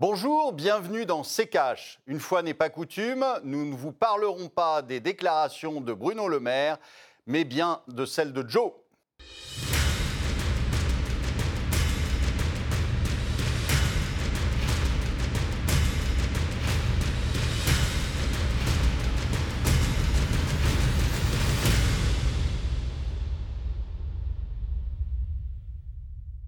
Bonjour, bienvenue dans C'est. Une fois n'est pas coutume, nous ne vous parlerons pas des déclarations de Bruno Le Maire, mais bien de celles de Joe.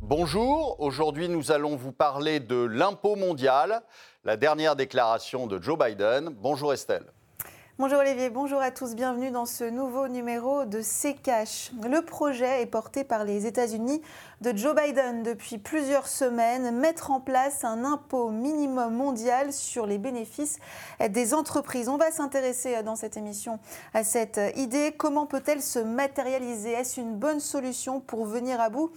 Bonjour, aujourd'hui nous allons vous parler de l'impôt mondial, la dernière déclaration de Joe Biden. Bonjour Estelle. Bonjour Olivier, bonjour à tous, bienvenue dans ce nouveau numéro de C-Cash. Le projet est porté par les États-Unis de Joe Biden depuis plusieurs semaines, mettre en place un impôt minimum mondial sur les bénéfices des entreprises. On va s'intéresser dans cette émission à cette idée. Comment peut-elle se matérialiser? Est-ce une bonne solution pour venir à bout?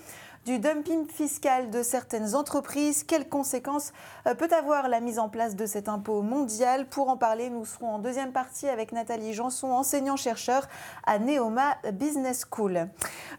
Du dumping fiscal de certaines entreprises. Quelles conséquences euh, peut avoir la mise en place de cet impôt mondial? Pour en parler, nous serons en deuxième partie avec Nathalie Janson, enseignant-chercheur à Neoma Business School.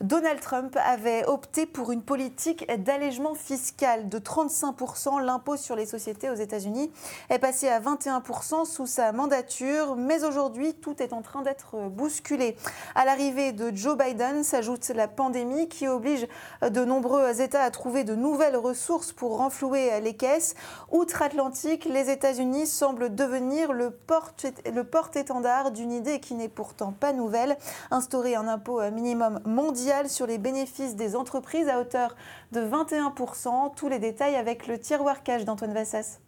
Donald Trump avait opté pour une politique d'allègement fiscal de 35%. L'impôt sur les sociétés aux États-Unis est passé à 21% sous sa mandature, mais aujourd'hui, tout est en train d'être bousculé. À l'arrivée de Joe Biden s'ajoute la pandémie qui oblige de nombreux États à trouver de nouvelles ressources pour renflouer les caisses. Outre-Atlantique, les États-Unis semblent devenir le porte-étendard d'une idée qui n'est pourtant pas nouvelle, instaurer un impôt minimum mondial sur les bénéfices des entreprises à hauteur de 21%. Tous les détails avec le tiroir cash d'Antoine Vassas.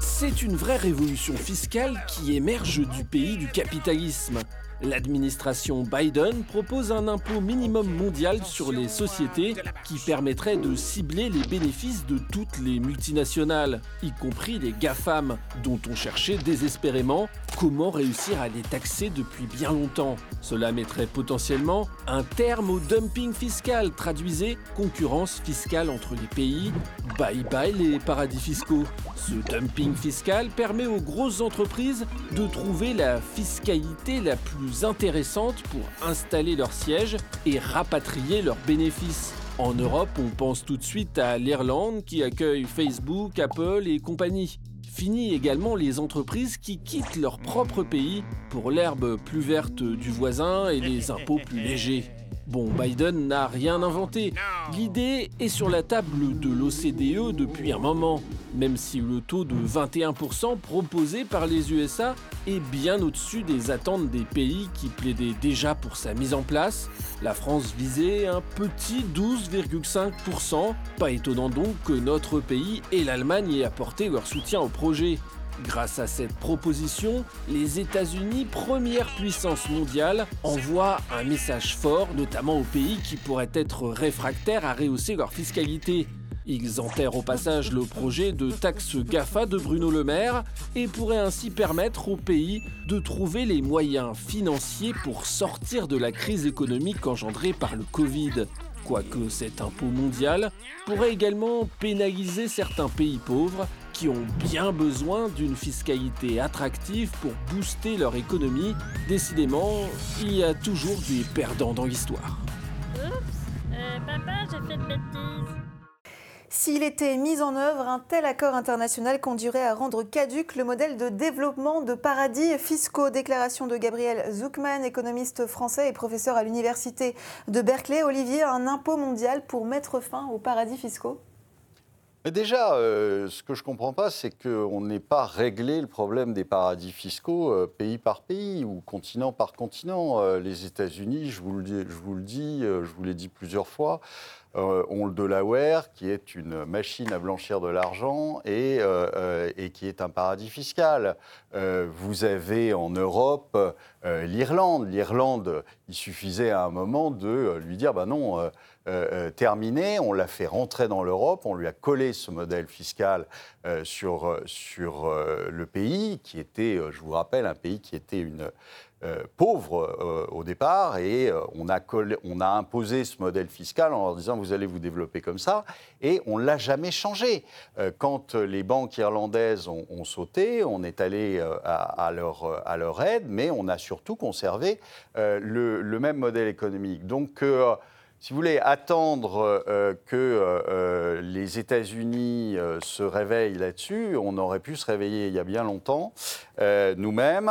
C'est une vraie révolution fiscale qui émerge du pays du capitalisme. L'administration Biden propose un impôt minimum mondial sur les sociétés qui permettrait de cibler les bénéfices de toutes les multinationales, y compris les GAFAM, dont on cherchait désespérément comment réussir à les taxer depuis bien longtemps. Cela mettrait potentiellement un terme au dumping fiscal, traduisez concurrence fiscale entre les pays. Bye bye les paradis fiscaux. Ce dumping fiscal permet aux grosses entreprises de trouver la fiscalité la plus intéressantes pour installer leur siège et rapatrier leurs bénéfices. En Europe, on pense tout de suite à l'Irlande qui accueille Facebook, Apple et compagnie. Fini également les entreprises qui quittent leur propre pays pour l'herbe plus verte du voisin et les impôts plus légers. Bon, Biden n'a rien inventé. L'idée est sur la table de l'OCDE depuis un moment, même si le taux de 21% proposé par les USA est bien au-dessus des attentes des pays qui plaidaient déjà pour sa mise en place. La France visait un petit 12,5%. Pas étonnant donc que notre pays et l'Allemagne aient apporté leur soutien au projet. Grâce à cette proposition, les États-Unis, première puissance mondiale, envoient un message fort, notamment aux pays qui pourraient être réfractaires à rehausser leur fiscalité. Ils enterrent au passage le projet de taxe GAFA de Bruno Le Maire et pourraient ainsi permettre au pays de trouver les moyens financiers pour sortir de la crise économique engendrée par le Covid. Quoique cet impôt mondial pourrait également pénaliser certains pays pauvres qui ont bien besoin d'une fiscalité attractive pour booster leur économie. Décidément, il y a toujours des perdants dans l'histoire. Oups, euh, papa, j'ai fait une bêtise. S'il était mis en œuvre, un tel accord international conduirait à rendre caduque le modèle de développement de paradis fiscaux. Déclaration de Gabriel Zuckman, économiste français et professeur à l'université de Berkeley. Olivier, un impôt mondial pour mettre fin aux paradis fiscaux déjà, euh, ce que je ne comprends pas, c'est qu'on n'ait pas réglé le problème des paradis fiscaux euh, pays par pays ou continent par continent. Euh, les États-Unis, je vous le dis, je vous l'ai dit plusieurs fois, ont le Delaware, qui est une machine à blanchir de l'argent et, et, qui est un paradis fiscal. vous avez en Europe l'Irlande. L'Irlande, il suffisait à un moment de lui dire, bah non euh, euh, terminé. On l'a fait rentrer dans l'Europe, on lui a collé ce modèle fiscal euh, sur, sur le pays, qui était, je vous rappelle, un pays qui était une, pauvre au départ, et on, a on a imposé ce modèle fiscal en leur disant vous allez vous développer comme ça, et on ne l'a jamais changé. quand les banques irlandaises ont, sauté, on est allé à, leur, à leur aide, mais on a surtout conservé le, le, même modèle économique. Donc, si vous voulez, attendre euh, que euh, les États-Unis euh, se réveillent là-dessus, on aurait pu se réveiller il y a bien longtemps, nous-mêmes,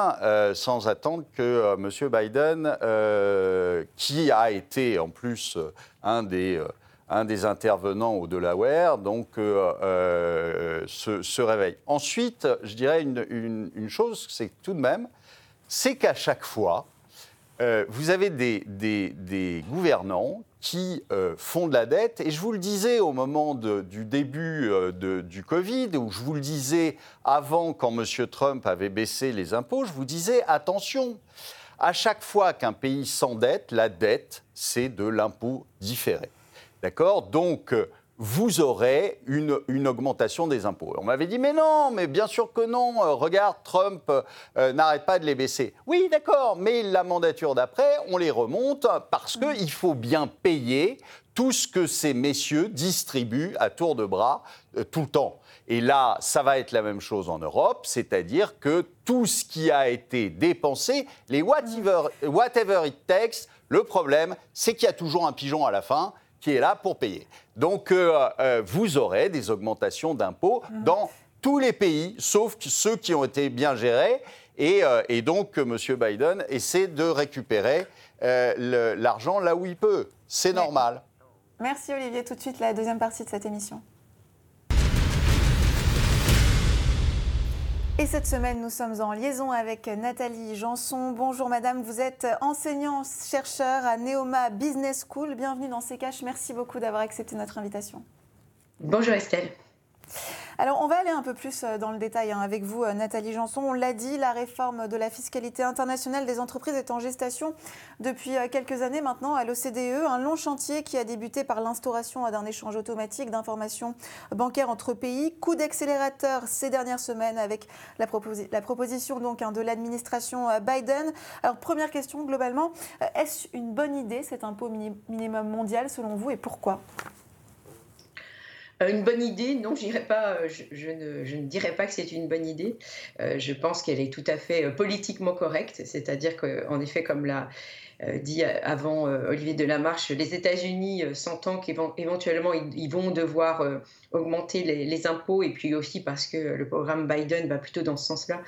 sans attendre que M. Biden, qui a été en plus un des intervenants au Delaware, donc se, réveille. Ensuite, je dirais une, chose, c'est tout de même, c'est qu'à chaque fois, vous avez des, gouvernants qui euh, font de la dette. Et je vous le disais au moment du début euh, du Covid, ou je vous le disais avant quand M. Trump avait baissé les impôts, je vous disais attention, à chaque fois qu'un pays s'endette, la dette, c'est de l'impôt différé. D'accord? Donc, vous aurez une, augmentation des impôts. On m'avait dit, mais non, mais bien sûr que non, euh, regarde, Trump euh, n'arrête pas de les baisser. Oui, d'accord, mais la mandature d'après, on les remonte parce qu'il faut bien payer tout ce que ces messieurs distribuent à tour de bras euh, tout le temps. Et là, ça va être la même chose en Europe, c'est-à-dire que tout ce qui a été dépensé, les whatever, whatever it takes, le problème, c'est qu'il y a toujours un pigeon à la fin qui est là pour payer. Donc, euh, euh, vous aurez des augmentations d'impôts mhm. dans tous les pays, sauf ceux qui ont été bien gérés. Et, euh, donc, M. Biden essaie de récupérer l'argent là où il peut. C'est normal. Merci Olivier. Tout de suite, la deuxième partie de cette émission. Et cette semaine, nous sommes en liaison avec Nathalie Janson. Bonjour madame, vous êtes enseignant-chercheur à Neoma Business School. Bienvenue dans CKH. Merci beaucoup d'avoir accepté notre invitation. Bonjour Estelle. Alors, on va aller un peu plus euh, dans le détail hein, avec vous, euh, Nathalie Janson. On l'a dit, la réforme de la fiscalité internationale des entreprises est en gestation depuis euh, quelques années maintenant à l'OCDE. Un long chantier qui a débuté par l'instauration d'un échange automatique d'informations bancaires entre pays. Coup d'accélérateur ces dernières semaines avec la, proposition donc hein, de l'administration Biden. Alors, première question globalement, est-ce une bonne idée cet impôt minimum mondial selon vous et pourquoi? Une bonne idée, non, pas, euh, je, ne, je, ne, dirais pas que c'est une bonne idée. Euh, je pense qu'elle est tout à fait politiquement correcte, c'est-à-dire qu'en effet, comme l'a euh, dit avant euh, Olivier Delamarche, les États-Unis euh, sentant qu'éventuellement ils, vont devoir augmenter les, impôts et puis aussi parce que le programme Biden va plutôt dans ce sens-là,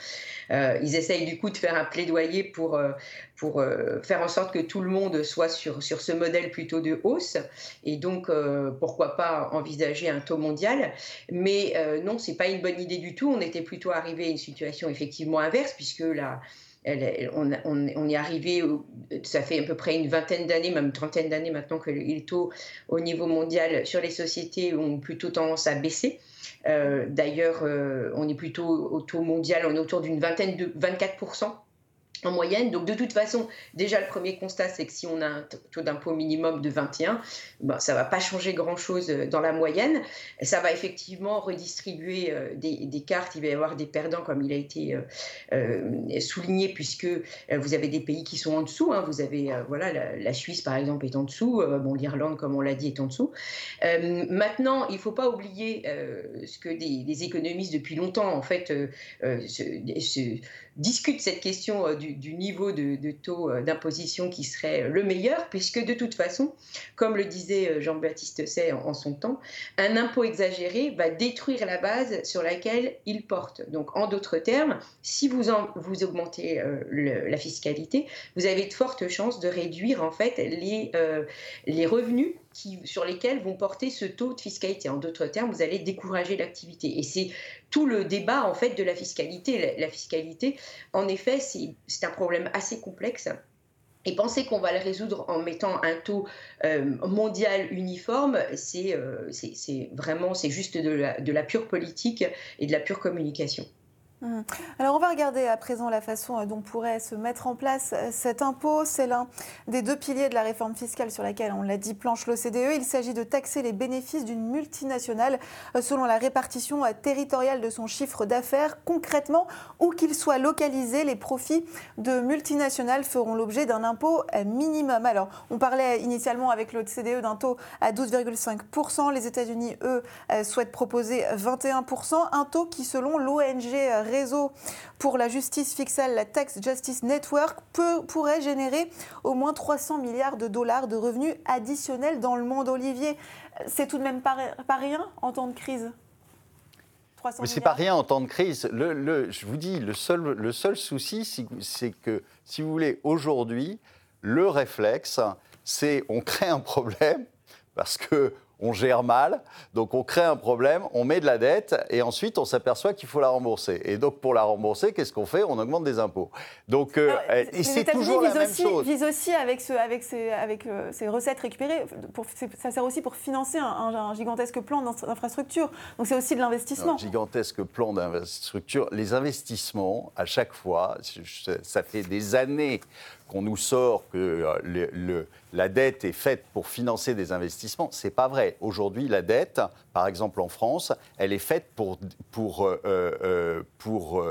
ils essayent du coup de faire un plaidoyer pour, pour faire en sorte que tout le monde soit sur, sur ce modèle plutôt de hausse et donc pourquoi pas envisager un taux mondial. Mais non, c'est pas une bonne idée du tout. On était plutôt arrivé à une situation effectivement inverse puisque la on, est arrivé, ça fait à peu près une vingtaine d'années, même une trentaine d'années maintenant que les taux au niveau mondial sur les sociétés ont plutôt tendance à baisser. Euh, d'ailleurs, euh, on est plutôt au taux mondial, on est autour d'une vingtaine de 24 en moyenne. Donc de toute façon, déjà le premier constat, c'est que si on a un taux d'impôt minimum de 21, ben, ça ne va pas changer grand-chose euh, dans la moyenne. Ça va effectivement redistribuer euh, des, cartes, il va y avoir des perdants comme il a été euh, souligné, puisque vous avez des pays qui sont en dessous. Hein. Vous avez, voilà, la, Suisse par exemple est en dessous, bon, l'Irlande comme on l'a dit est en dessous. maintenant, il ne faut pas oublier ce que des, économistes depuis longtemps en fait discutent cette question du du, niveau de, taux euh, d'imposition qui serait le meilleur, puisque de toute façon, comme le disait euh, Jean-Baptiste Say en, son temps, un impôt exagéré va détruire la base sur laquelle il porte. Donc, en d'autres termes, si vous, augmentez euh, la fiscalité, vous avez de fortes chances de réduire en fait les revenus sur lesquels vont porter ce taux de fiscalité. En d'autres termes, vous allez décourager l'activité. Et c'est tout le débat en fait de la fiscalité. La, fiscalité, en effet, c'est un problème assez complexe. Et penser qu'on va le résoudre en mettant un taux euh, mondial uniforme, euh, c'est vraiment, c'est juste de la pure politique et de la pure communication. Mmh. Alors on va regarder à présent la façon euh, dont pourrait se mettre en place euh, cet impôt. C'est l'un des deux piliers de la réforme fiscale sur laquelle, on l'a dit, planche l'OCDE. Il s'agit de taxer les bénéfices d'une multinationale euh, selon la répartition territoriale de son chiffre d'affaires. Concrètement, où qu'il soit localisé, les profits de multinationales feront l'objet d'un impôt minimum. Alors on parlait initialement avec l'OCDE d'un taux à 12,5%. Les États-Unis, eux, souhaitent proposer 21%, un taux qui selon l'ONG réseau pour la justice fiscale, la Tax Justice Network, pourrait générer au moins 300 milliards de dollars de revenus additionnels dans le monde. Olivier, c'est tout de même pas, rien en temps de crise? mais c'est pas rien en temps de crise. Le, je vous dis, le seul, le seul souci, c'est que, si vous voulez, aujourd'hui, le réflexe, c'est on crée un problème parce que on gère mal, donc on crée un problème, on met de la dette et ensuite on s'aperçoit qu'il faut la rembourser. Et donc pour la rembourser, qu'est-ce qu'on fait? On augmente des impôts. Donc euh, et c'est toujours la même chose. Vise aussi avec, ce, avec, ces, avec euh, ces recettes récupérées, pour, ça sert aussi pour financer un, gigantesque plan d'infrastructure. Donc c'est aussi de l'investissement. Un gigantesque plan d'infrastructure. Les investissements, à chaque fois, ça fait des années qu'on nous sort que euh, la dette est faite pour financer des investissements, c'est pas vrai. Aujourd'hui, la dette, par exemple en France, elle est faite pour, pour, euh, euh, pour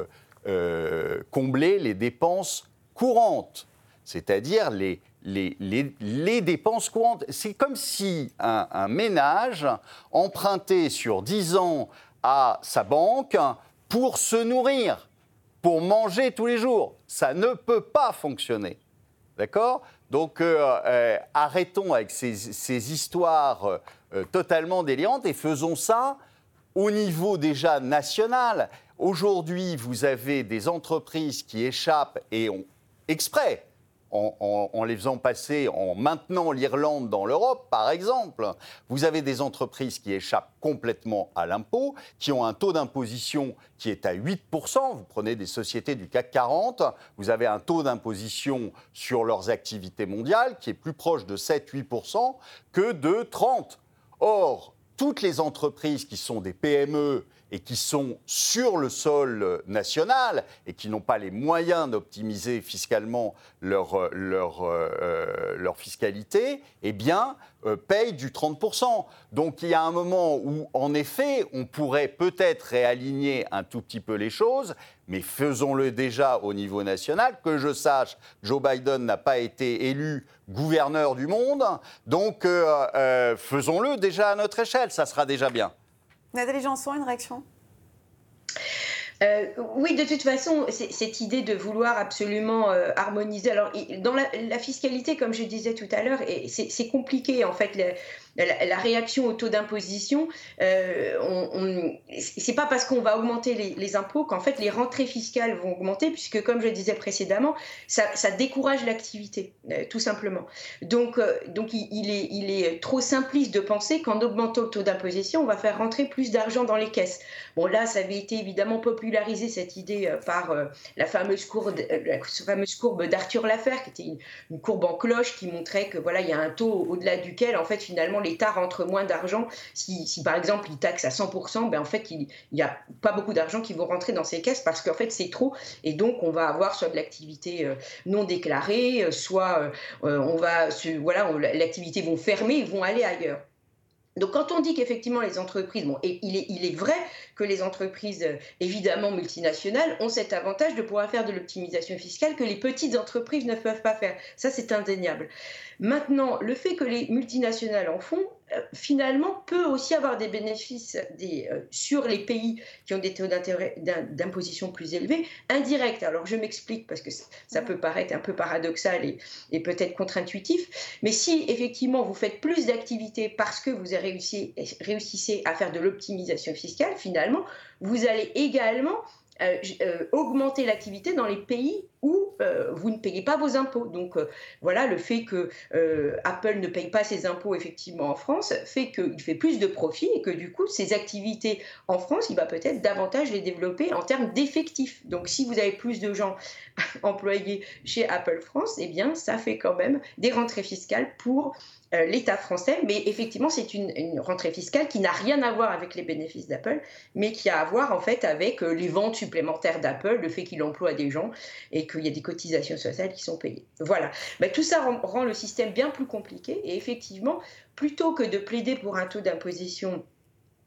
combler les dépenses courantes, c'est-à-dire les, les, les, dépenses courantes. C'est comme si un, un, ménage empruntait sur 10 ans à sa banque pour se nourrir, pour manger tous les jours. Ça ne peut pas fonctionner. D'accord? Donc euh, euh, arrêtons avec ces, histoires euh, totalement délirantes et faisons ça au niveau déjà national. Aujourd'hui, vous avez des entreprises qui échappent et ont exprès en, les faisant passer, en maintenant l'Irlande dans l'Europe, par exemple. Vous avez des entreprises qui échappent complètement à l'impôt, qui ont un taux d'imposition qui est à 8%. Vous prenez des sociétés du CAC 40, vous avez un taux d'imposition sur leurs activités mondiales qui est plus proche de 7-8% que de 30%. Or, toutes les entreprises qui sont des PME et qui sont sur le sol national et qui n'ont pas les moyens d'optimiser fiscalement leur, leur, euh, leur fiscalité, eh bien, euh, payent du 30%. Donc il y a un moment où, en effet, on pourrait peut-être réaligner un tout petit peu les choses, mais faisons-le déjà au niveau national. Que je sache, Joe Biden n'a pas été élu gouverneur du monde, donc euh, faisons-le déjà à notre échelle, ça sera déjà bien. Nathalie Janson, une réaction? Euh, oui, de toute façon, cette idée de vouloir absolument euh, harmoniser. Alors, dans la, la, fiscalité, comme je disais tout à l'heure, c'est compliqué en fait la, réaction au taux d'imposition, euh, c'est pas parce qu'on va augmenter les, impôts qu'en fait les rentrées fiscales vont augmenter, puisque comme je le disais précédemment, ça, décourage l'activité, euh, tout simplement. Donc, euh, donc il, est, il est trop simpliste de penser qu'en augmentant le taux d'imposition, on va faire rentrer plus d'argent dans les caisses. Bon, là, ça avait été évidemment popularisé, cette idée, par la fameuse courbe, la fameuse courbe d'Arthur Laffer, qui était une, une, courbe en cloche qui montrait que voilà, il y a un taux au-delà duquel, en fait, finalement, l'État rentre moins d'argent. Si, par exemple il taxe à 100%, ben en fait il n'y a pas beaucoup d'argent qui vont rentrer dans ces caisses parce qu'en fait c'est trop. Et donc on va avoir soit de l'activité euh, non déclarée, euh, soit euh, on va, l'activité vont fermer, ils vont aller ailleurs. Donc quand on dit qu'effectivement les entreprises, bon, il, est, il est vrai que les entreprises euh, évidemment multinationales ont cet avantage de pouvoir faire de l'optimisation fiscale que les petites entreprises ne peuvent pas faire. Ça c'est indéniable. Maintenant, le fait que les multinationales en font, finalement, peut aussi avoir des bénéfices des, euh, sur les pays qui ont des taux d'imposition plus élevés, indirects. Alors, je m'explique parce que ça peut paraître un peu paradoxal et, et peut-être contre-intuitif, mais si effectivement vous faites plus d'activités parce que vous réussi, réussissez à faire de l'optimisation fiscale, finalement, vous allez également euh, euh, augmenter l'activité dans les pays euh, vous ne payez pas vos impôts. Donc voilà, le fait que Apple ne paye pas ses impôts effectivement en France fait qu'il fait plus de profits et que du coup, ses activités en France, il va peut-être davantage les développer en termes d'effectifs. Donc si vous avez plus de gens employés chez Apple France, eh bien ça fait quand même des rentrées fiscales pour euh, l'État français, mais effectivement, c'est une, rentrée fiscale qui n'a rien à voir avec les bénéfices d'Apple, mais qui a à voir en fait avec euh, les ventes supplémentaires d'Apple, le fait qu'il emploie des gens et qu'il y a des cotisations sociales qui sont payées. Voilà. Mais tout ça rend, le système bien plus compliqué et effectivement, plutôt que de plaider pour un taux d'imposition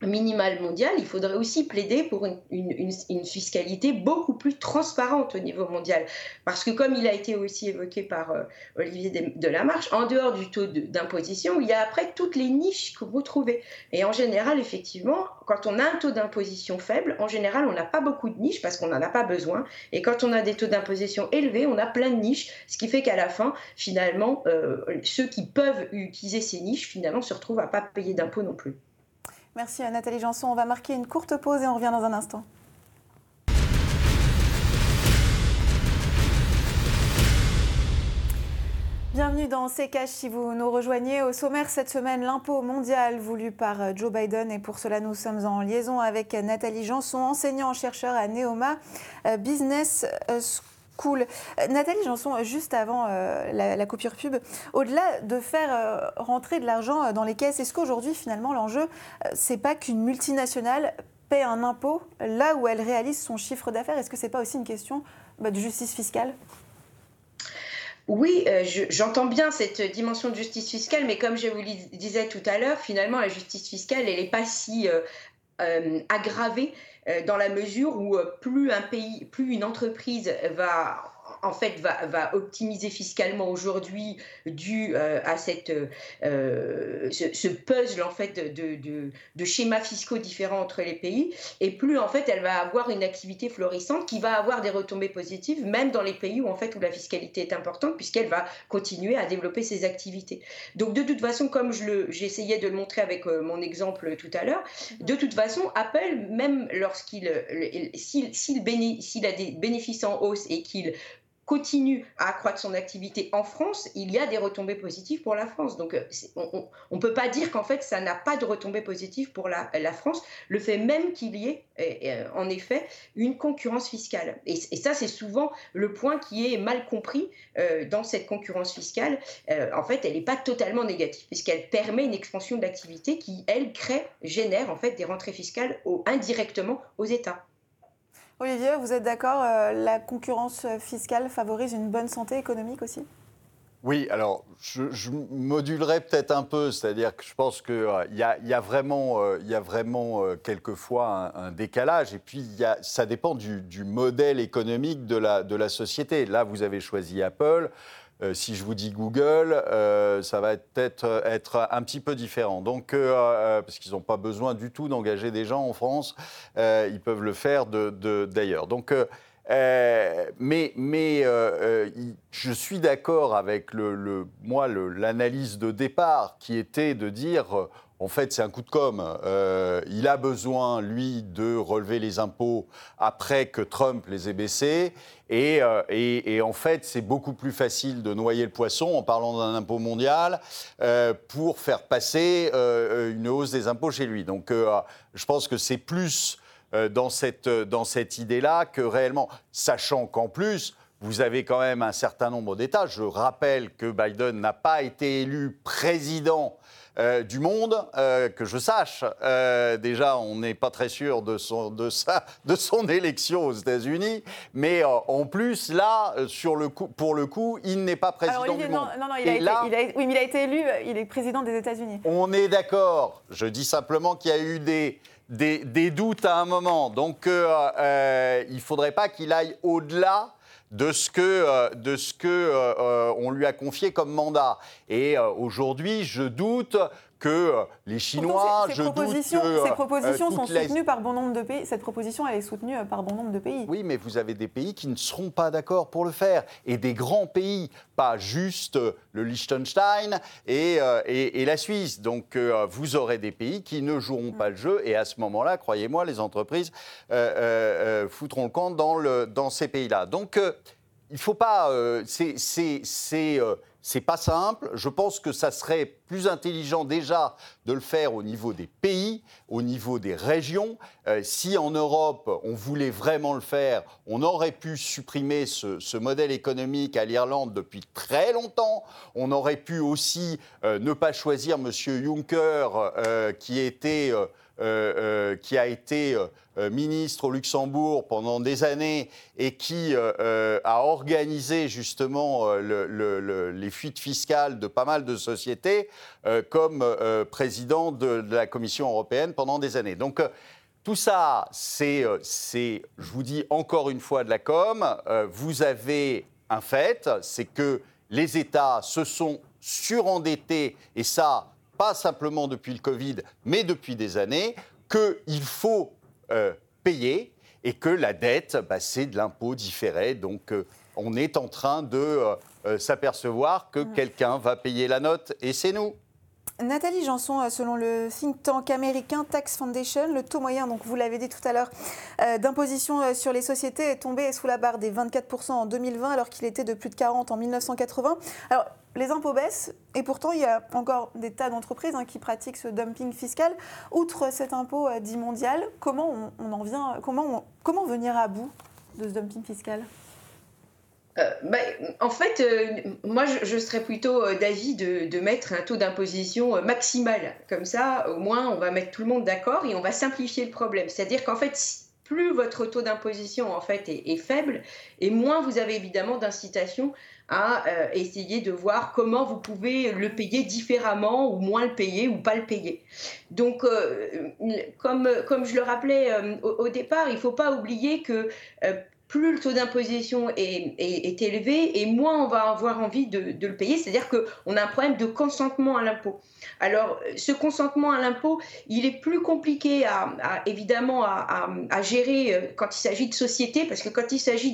minimale mondiale, il faudrait aussi plaider pour une, fiscalité beaucoup plus transparente au niveau mondial. Parce que comme il a été aussi évoqué par euh, Olivier Delamarche, en dehors du taux d'imposition, il y a après toutes les niches que vous trouvez. Et en général, effectivement, quand on a un taux d'imposition faible, en général, on n'a pas beaucoup de niches parce qu'on n'en a pas besoin. Et quand on a des taux d'imposition élevés, on a plein de niches, ce qui fait qu'à la fin, finalement, euh, ceux qui peuvent utiliser ces niches, finalement, se retrouvent à pas payer d'impôts non plus. Merci Nathalie Janson. On va marquer une courte pause et on revient dans un instant. Bienvenue dans C'est si vous nous rejoignez. Au sommaire cette semaine, l'impôt mondial voulu par Joe Biden. Et pour cela, nous sommes en liaison avec Nathalie Janson, enseignant-chercheur à Neoma Business School cool. Euh, Nathalie Janson, juste avant euh, la, coupure pub, au-delà de faire euh, rentrer de l'argent dans les caisses, est-ce qu'aujourd'hui, finalement, l'enjeu, c'est pas qu'une multinationale paie un impôt là où elle réalise son chiffre d'affaires? Est-ce que c'est pas aussi une question bah, de justice fiscale? Oui, j'entends bien cette dimension de justice fiscale, mais comme je vous le disais tout à l'heure, finalement, la justice fiscale, elle n'est pas si euh, dans la mesure où euh, plus un pays, plus une entreprise va en fait, va, va optimiser fiscalement aujourd'hui dû euh, à cette, euh, ce, puzzle en fait, de, de, de, schémas fiscaux différents entre les pays, et plus en fait, elle va avoir une activité florissante qui va avoir des retombées positives, même dans les pays où, en fait, où la fiscalité est importante, puisqu'elle va continuer à développer ses activités. Donc, de toute façon, comme j'essayais de le montrer avec euh, mon exemple tout à l'heure, de toute façon, Apple, même lorsqu'il s'il a des bénéfices en hausse et qu'il continue à accroître son activité en France, il y a des retombées positives pour la France. Donc euh, on ne peut pas dire qu'en fait ça n'a pas de retombées positives pour la, France, le fait même qu'il y ait euh, en effet une concurrence fiscale. Et, ça c'est souvent le point qui est mal compris euh, dans cette concurrence fiscale. en fait elle n'est pas totalement négative puisqu'elle permet une expansion de l'activité qui elle crée, génère en fait des rentrées fiscales indirectement aux États. Olivier, vous êtes d'accord euh, La concurrence fiscale favorise une bonne santé économique aussi? Oui, alors je, modulerai peut-être un peu, c'est-à-dire que je pense qu'il euh, y, a, vraiment, euh, y a vraiment quelquefois un, décalage, et puis ça dépend du, modèle économique de la société. Là, vous avez choisi Apple. Euh, si je vous dis Google, euh, ça va peut-être euh, être un petit peu différent. Donc, parce qu'ils n'ont pas besoin du tout d'engager des gens en France, ils peuvent le faire d'ailleurs. Donc, mais, je suis d'accord avec le, moi l'analyse de départ qui était de dire en fait, c'est un coup de com. Euh, il a besoin, lui, de relever les impôts après que Trump les ait baissés. Et, euh, en fait, c'est beaucoup plus facile de noyer le poisson en parlant d'un impôt mondial euh, pour faire passer une hausse des impôts chez lui. Donc, je pense que c'est plus dans cette, dans cette idée-là que réellement, sachant qu'en plus, vous avez quand même un certain nombre d'États. Je rappelle que Biden n'a pas été élu président euh, du monde, euh, que je sache. Euh, déjà, on n'est pas très sûr de son, de, de son élection aux États-Unis, mais en plus, là, sur le coup, pour le coup, il n'est pas président du monde. Non, non, il a, été, oui, mais il a été élu, il est président des États-Unis. On est d'accord. Je dis simplement qu'il y a eu des, des, des, doutes à un moment. Donc, il ne faudrait pas qu'il aille au-delà de ce que, euh, de ce que euh, euh, on lui a confié comme mandat. Et aujourd'hui, je doute que les Chinois, ces, propositions, ces propositions sont soutenues par bon nombre de pays. Cette proposition, elle est soutenue par bon nombre de pays. Oui, mais vous avez des pays qui ne seront pas d'accord pour le faire, et des grands pays, pas juste le Liechtenstein et, et, la Suisse. Donc, vous aurez des pays qui ne joueront pas le jeu, et à ce moment-là, croyez-moi, les entreprises foutront le camp dans, le, dans ces pays-là. Donc il ne faut pas. Euh, euh, c'est pas simple. Je pense que ça serait plus intelligent déjà de le faire au niveau des pays, au niveau des régions. Euh, si en Europe on voulait vraiment le faire, on aurait pu supprimer ce, modèle économique à l'Irlande depuis très longtemps. On aurait pu aussi ne pas choisir M. Juncker, qui était euh, euh, qui a été euh, ministre au Luxembourg pendant des années et qui a organisé justement les fuites fiscales de pas mal de sociétés, comme président de, la Commission européenne pendant des années. Donc tout ça, c'est, je vous dis encore une fois de la com. vous avez un fait, c'est que les États se sont surendettés, et ça, pas simplement depuis le Covid, mais depuis des années, qu'il faut payer et que la dette, bah, c'est de l'impôt différé. Donc euh, on est en train de euh, euh, s'apercevoir que quelqu'un va payer la note et c'est nous. Nathalie Janson, selon le think tank américain Tax Foundation, le taux moyen, donc vous l'avez dit tout à l'heure, d'imposition sur les sociétés est tombé sous la barre des 24% en 2020 alors qu'il était de plus de 40% en 1980. Alors les impôts baissent et pourtant il y a encore des tas d'entreprises hein, qui pratiquent ce dumping fiscal. Outre cet impôt euh, dit mondial, comment on, en vient, comment, comment venir à bout de ce dumping fiscal? Euh, bah, en fait, euh, moi, je, serais plutôt d'avis de, mettre un taux d'imposition maximal. Comme ça, au moins, on va mettre tout le monde d'accord et on va simplifier le problème. C'est-à-dire qu'en fait, plus votre taux d'imposition en fait est, faible, et moins vous avez évidemment d'incitation à euh, essayer de voir comment vous pouvez le payer différemment ou moins le payer ou pas le payer. Donc, euh, comme, comme je le rappelais euh, au, départ, il ne faut pas oublier que plus le taux d'imposition est, élevé et moins on va avoir envie de, le payer. C'est-à-dire qu'on a un problème de consentement à l'impôt. Alors, ce consentement à l'impôt, il est plus compliqué à, évidemment à, gérer euh, quand il s'agit de sociétés, parce que quand il s'agit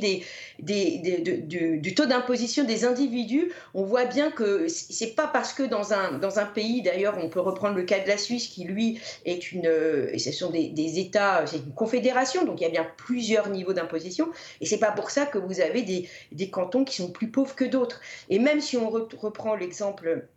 du, taux d'imposition des individus, on voit bien que c'est pas parce que dans un, pays, d'ailleurs, on peut reprendre le cas de la Suisse, qui lui est une, et ce sont des États, c'est une confédération, donc il y a bien plusieurs niveaux d'imposition. Et c'est pas pour ça que vous avez des, cantons qui sont plus pauvres que d'autres. Et même si on reprend l'exemple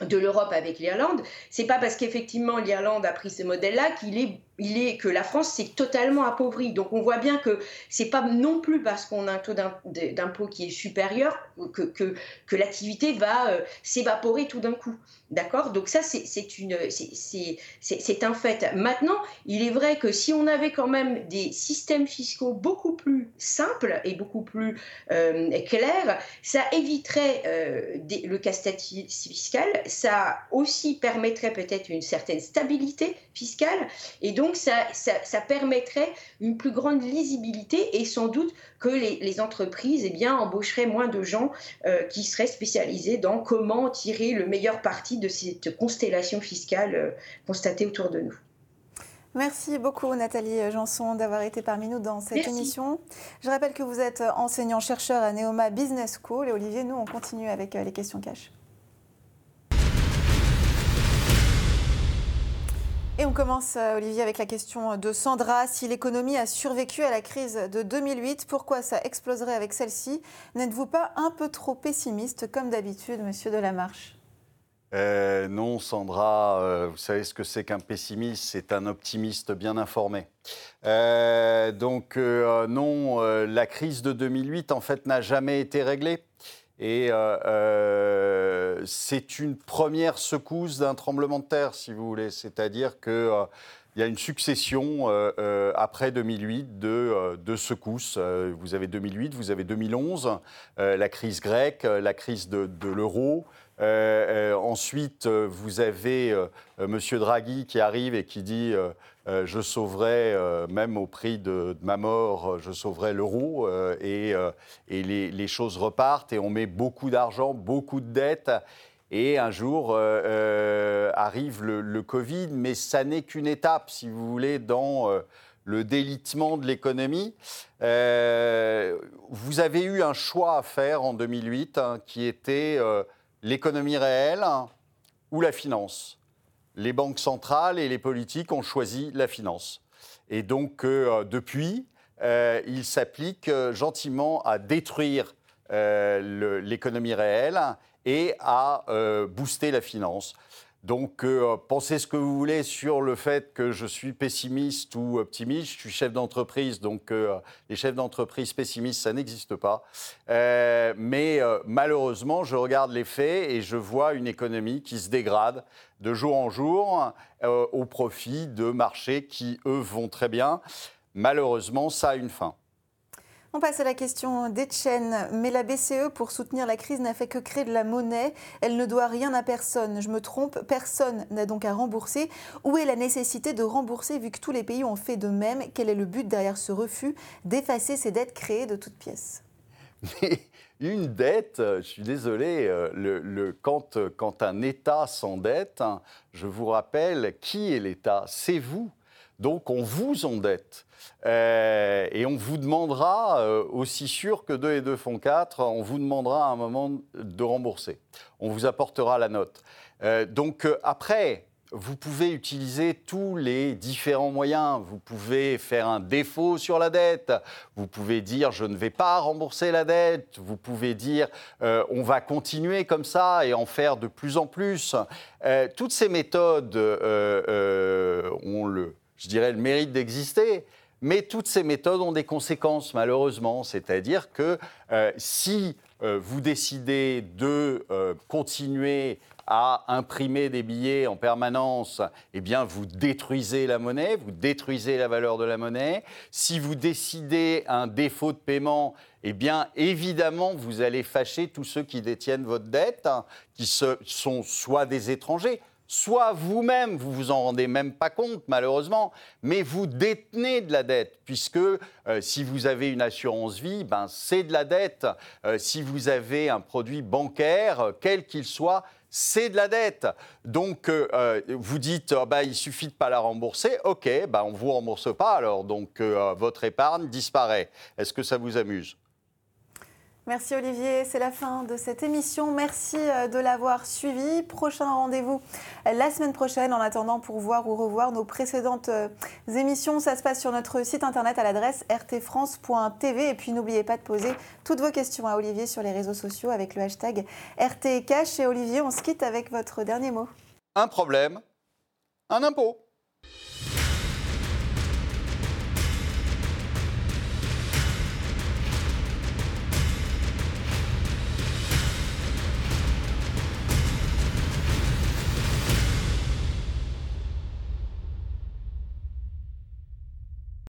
de l'Europe avec l'Irlande, c'est pas parce qu'effectivement l'Irlande a pris ce modèle-là qu'il est il est que la France s'est totalement appauvrie. Donc on voit bien que c'est pas non plus parce qu'on a un taux d'impôt qui est supérieur que, que, l'activité va euh, s'évaporer tout d'un coup. D'accord? Donc ça, c'est c'est un fait. Maintenant, il est vrai que si on avait quand même des systèmes fiscaux beaucoup plus simples et beaucoup plus euh, clairs, ça éviterait euh, le casse-tête fiscal, ça aussi permettrait peut-être une certaine stabilité fiscale et donc donc, ça, ça, permettrait une plus grande lisibilité et sans doute que les, entreprises eh bien, embaucheraient moins de gens euh, qui seraient spécialisés dans comment tirer le meilleur parti de cette constellation fiscale euh, constatée autour de nous. Merci beaucoup Nathalie Janson d'avoir été parmi nous dans cette émission. Je rappelle que vous êtes enseignant-chercheur à Neoma Business School et Olivier, nous on continue avec euh, les questions cash. Et on commence, euh, Olivier, avec la question de Sandra. Si l'économie a survécu à la crise de 2008, pourquoi ça exploserait avec celle-ci? N'êtes-vous pas un peu trop pessimiste, comme d'habitude, monsieur Delamarche euh, non, Sandra, euh, vous savez ce que c'est qu'un pessimiste? C'est un optimiste bien informé. Donc non, la crise de 2008, en fait, n'a jamais été réglée. Et euh, euh, c'est une première secousse d'un tremblement de terre, si vous voulez. C'est-à-dire qu'il euh, y a une succession après 2008 de, secousses. vous avez 2008, vous avez 2011, la crise grecque, la crise de, de l'euro. ensuite, vous avez M. Draghi qui arrive et qui dit euh, je sauverai, euh, même au prix de, ma mort, je sauverai l'euro euh, et, et les, choses repartent et on met beaucoup d'argent, beaucoup de dettes. Et un jour arrive le, Covid, mais ça n'est qu'une étape, si vous voulez, dans le délitement de l'économie. vous avez eu un choix à faire en 2008 hein, qui était l'économie réelle ou la finance les banques centrales et les politiques ont choisi la finance. Et donc, euh, depuis, euh, ils s'appliquent euh, gentiment à détruire l'économie réelle et à booster la finance. Donc, euh, pensez ce que vous voulez sur le fait que je suis pessimiste ou optimiste. Je suis chef d'entreprise, donc euh, les chefs d'entreprise pessimistes, ça n'existe pas. Euh, mais malheureusement, je regarde les faits et je vois une économie qui se dégrade de jour en jour au profit de marchés qui, eux, vont très bien. Malheureusement, ça a une fin. On passe à la question d'Etienne. Mais la BCE, pour soutenir la crise, n'a fait que créer de la monnaie. Elle ne doit rien à personne. Je me trompe, personne n'a donc à rembourser. Où est la nécessité de rembourser vu que tous les pays ont fait de même? Quel est le but derrière ce refus d'effacer ces dettes créées de toutes pièces? Mais une dette, je suis désolé, euh, le, quand, quand un État s'endette, hein, je vous rappelle, qui est l'État C'est vous. Donc on vous endette. Euh, et on vous demandera, euh, aussi sûr que 2 et 2 font 4, on vous demandera à un moment de rembourser. On vous apportera la note. Euh, donc après, vous pouvez utiliser tous les différents moyens. Vous pouvez faire un défaut sur la dette. Vous pouvez dire je ne vais pas rembourser la dette. Vous pouvez dire on va continuer comme ça et en faire de plus en plus. toutes ces méthodes ont le, je dirais, le mérite d'exister. Mais toutes ces méthodes ont des conséquences, malheureusement. C'est-à-dire que euh, si euh, vous décidez de euh, continuer à imprimer des billets en permanence, eh bien, vous détruisez la monnaie, vous détruisez la valeur de la monnaie. Si vous décidez un défaut de paiement, eh bien, évidemment, vous allez fâcher tous ceux qui détiennent votre dette, hein, qui sont soit des étrangers, soit vous-même, vous vous en rendez même pas compte malheureusement, mais vous détenez de la dette, puisque euh, si vous avez une assurance vie, ben, c'est de la dette. Euh, si vous avez un produit bancaire, quel qu'il soit, c'est de la dette. Donc, euh, vous dites, bah, il suffit de pas la rembourser. OK, bah, on ne vous rembourse pas alors. Donc, votre épargne disparaît. Est-ce que ça vous amuse? Merci Olivier, c'est la fin de cette émission. Merci euh, de l'avoir suivi. Prochain rendez-vous euh, la semaine prochaine. En attendant, pour voir ou revoir nos précédentes euh, émissions, ça se passe sur notre site internet à l'adresse rtfrance.tv. Et puis n'oubliez pas de poser toutes vos questions à Olivier sur les réseaux sociaux avec le hashtag RTCash. Et Olivier, on se quitte avec votre dernier mot. Un problème, un impôt.